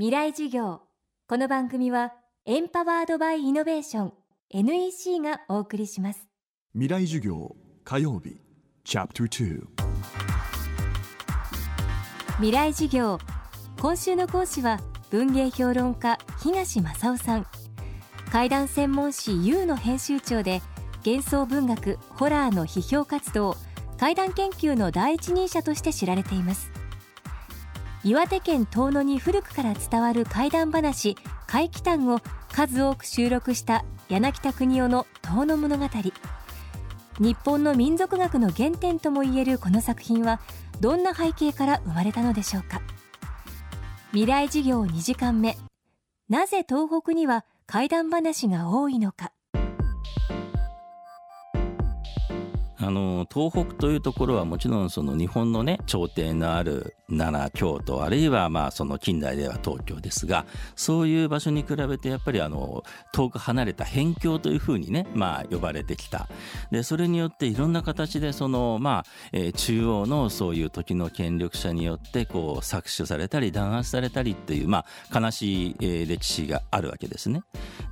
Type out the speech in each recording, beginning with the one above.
未来授業。この番組はエンパワードバイイノベーション NEC がお送りします。未来授業火曜日チャプター未来授業。今週の講師は文芸評論家東正夫さん。怪談専門誌 U の編集長で幻想文学ホラーの批評活動怪談研究の第一人者として知られています岩手県遠野に古くから伝わる怪談話怪奇譚を数多く収録した柳田国夫の遠野物語。日本の民族学の原点ともいえるこの作品はどんな背景から生まれたのでしょうか。未来事業2時間目。なぜ東北には怪談話が多いのか。あの東北というところはもちろんその日本のね朝廷のある奈良京都あるいはまあその近代では東京ですがそういう場所に比べてやっぱりあの遠く離れた辺境というふうにねまあ呼ばれてきたでそれによっていろんな形でそのまあ、えー、中央のそういう時の権力者によってこう搾取されたり弾圧されたりっていうまあ悲しい、えー、歴史があるわけですね。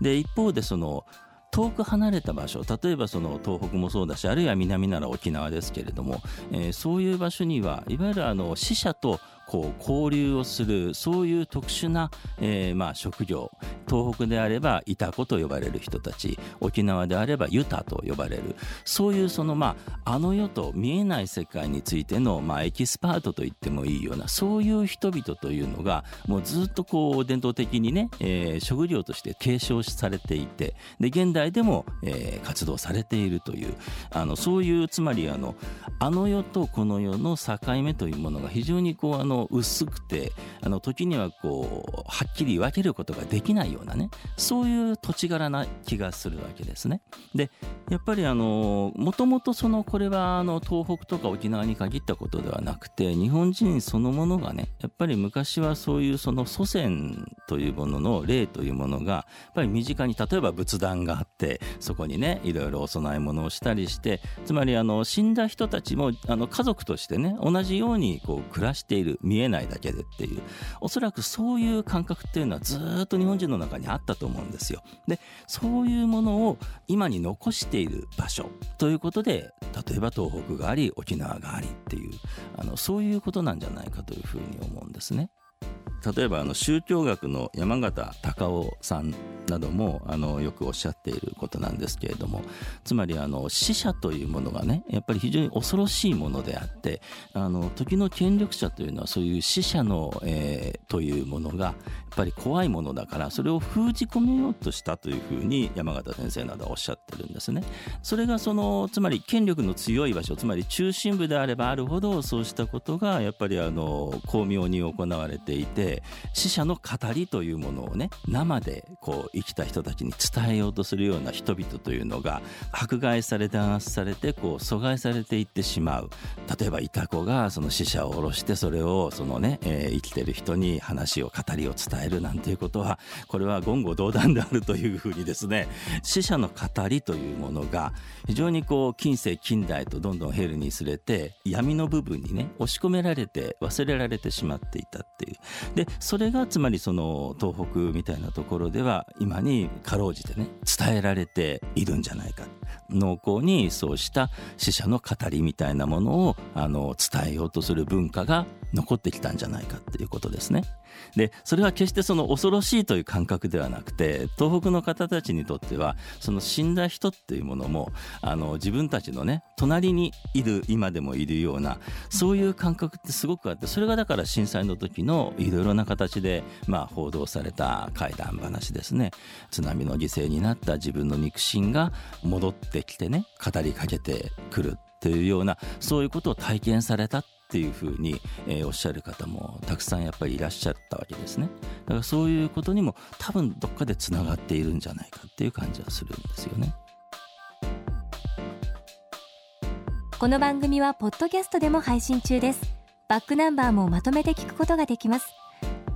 で一方でその遠く離れた場所例えばその東北もそうだしあるいは南なら沖縄ですけれども、えー、そういう場所にはいわゆるあの死者とこう交流をするそういう特殊な、えー、まあ職業。東北であればイタコと呼ばれる人たち。沖縄であればユタと呼ばれる。そういうそのまああの世と見えない世界についてのまあエキスパートと言ってもいいようなそういう人々というのがもうずっとこう伝統的にね、えー、職業として継承されていてで現代でも、えー、活動されているという。あのそういうつまりあのあの世とこの世の境目というものが非常にこうあの薄くてあの時にはこうはっきり分けることができないようなねそういう土地柄な気がするわけですね。でやっぱりあのもともとそのこれはあの東北とか沖縄に限ったことではなくて日本人そのものがねやっぱり昔はそういうその祖先というものの霊というものがやっぱり身近に例えば仏壇があってそこにねいろいろお供え物をしたりしてつまりあの死んだ人たちもあの家族としてね同じようにこう暮らしている見えないだけでっていうおそらくそういう感覚っていうのはずっと日本人の中にあったと思うんですよ。でそういうものを今に残している場所ということで例えば東北があり沖縄がありっていうあのそういうことなんじゃないかというふうに思うんですね。例えばあの宗教学の山形隆夫さんなどもあのよくおっしゃっていることなんですけれどもつまりあの死者というものがねやっぱり非常に恐ろしいものであってあの時の権力者というのはそういう死者の、えー、というものがやっぱり怖いものだからそれを封じ込めようとしたというふうに山形先生などはおっしゃってるんですね。それがそのつまり権力の強い場所つまり中心部であればあるほどそうしたことがやっぱりあの巧妙に行われていて死者の語りというものをね生でこう生きた人たちに伝えようとするような人々というのが迫害され弾圧されてこう阻害されていってしまう。例えばいた子がその死者を下ろしてそれをそのね、えー、生きてる人に話を語りを伝えるなんていうことはこれは言語道断であるというふうにですね死者の語りというものが非常にこう近世近代とどんどんヘルにすれて闇の部分にね押し込められて忘れられてしまっていたっていう。でそれがつまりその東北みたいなところでは今にかろうじてね伝えられているんじゃないか濃厚にそうした死者の語りみたいなものをあの伝えようとする文化が残ってきたんじゃないかっていうことですね。でそれは決してその恐ろしいという感覚ではなくて東北の方たちにとってはその死んだ人っていうものもあの自分たちのね隣にいる今でもいるようなそういう感覚ってすごくあってそれがだから震災の時のいろいろな形で、まあ、報道された怪談話ですね津波の犠牲になった自分の肉親が戻ってきてね語りかけてくるっていうようなそういうことを体験されたっっていうふうに、えー、おっしゃる方もたくさんやっぱりいらっしゃったわけですね。だからそういうことにも多分どっかでつながっているんじゃないかっていう感じはするんですよね。この番組はポッドキャストでも配信中です。バックナンバーもまとめて聞くことができます。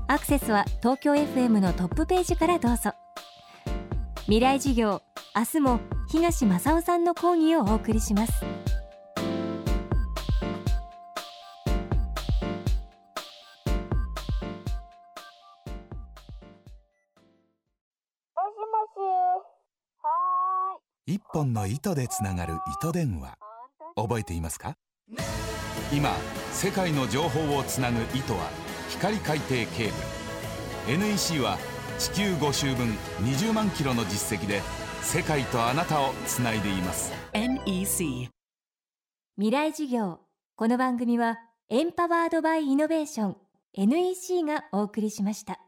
アクセスは東京 FM のトップページからどうぞ。未来事業明日も東正夫さんの講義をお送りします。一本の糸でつながる糸電話。覚えていますか？今世界の情報をつなぐ糸は光海底ケーブル。NEC は地球5周分20万キロの実績で世界とあなたをつないでいます。NEC 未来事業。この番組はエンパワードバイイノベーション。NEC がお送りしました。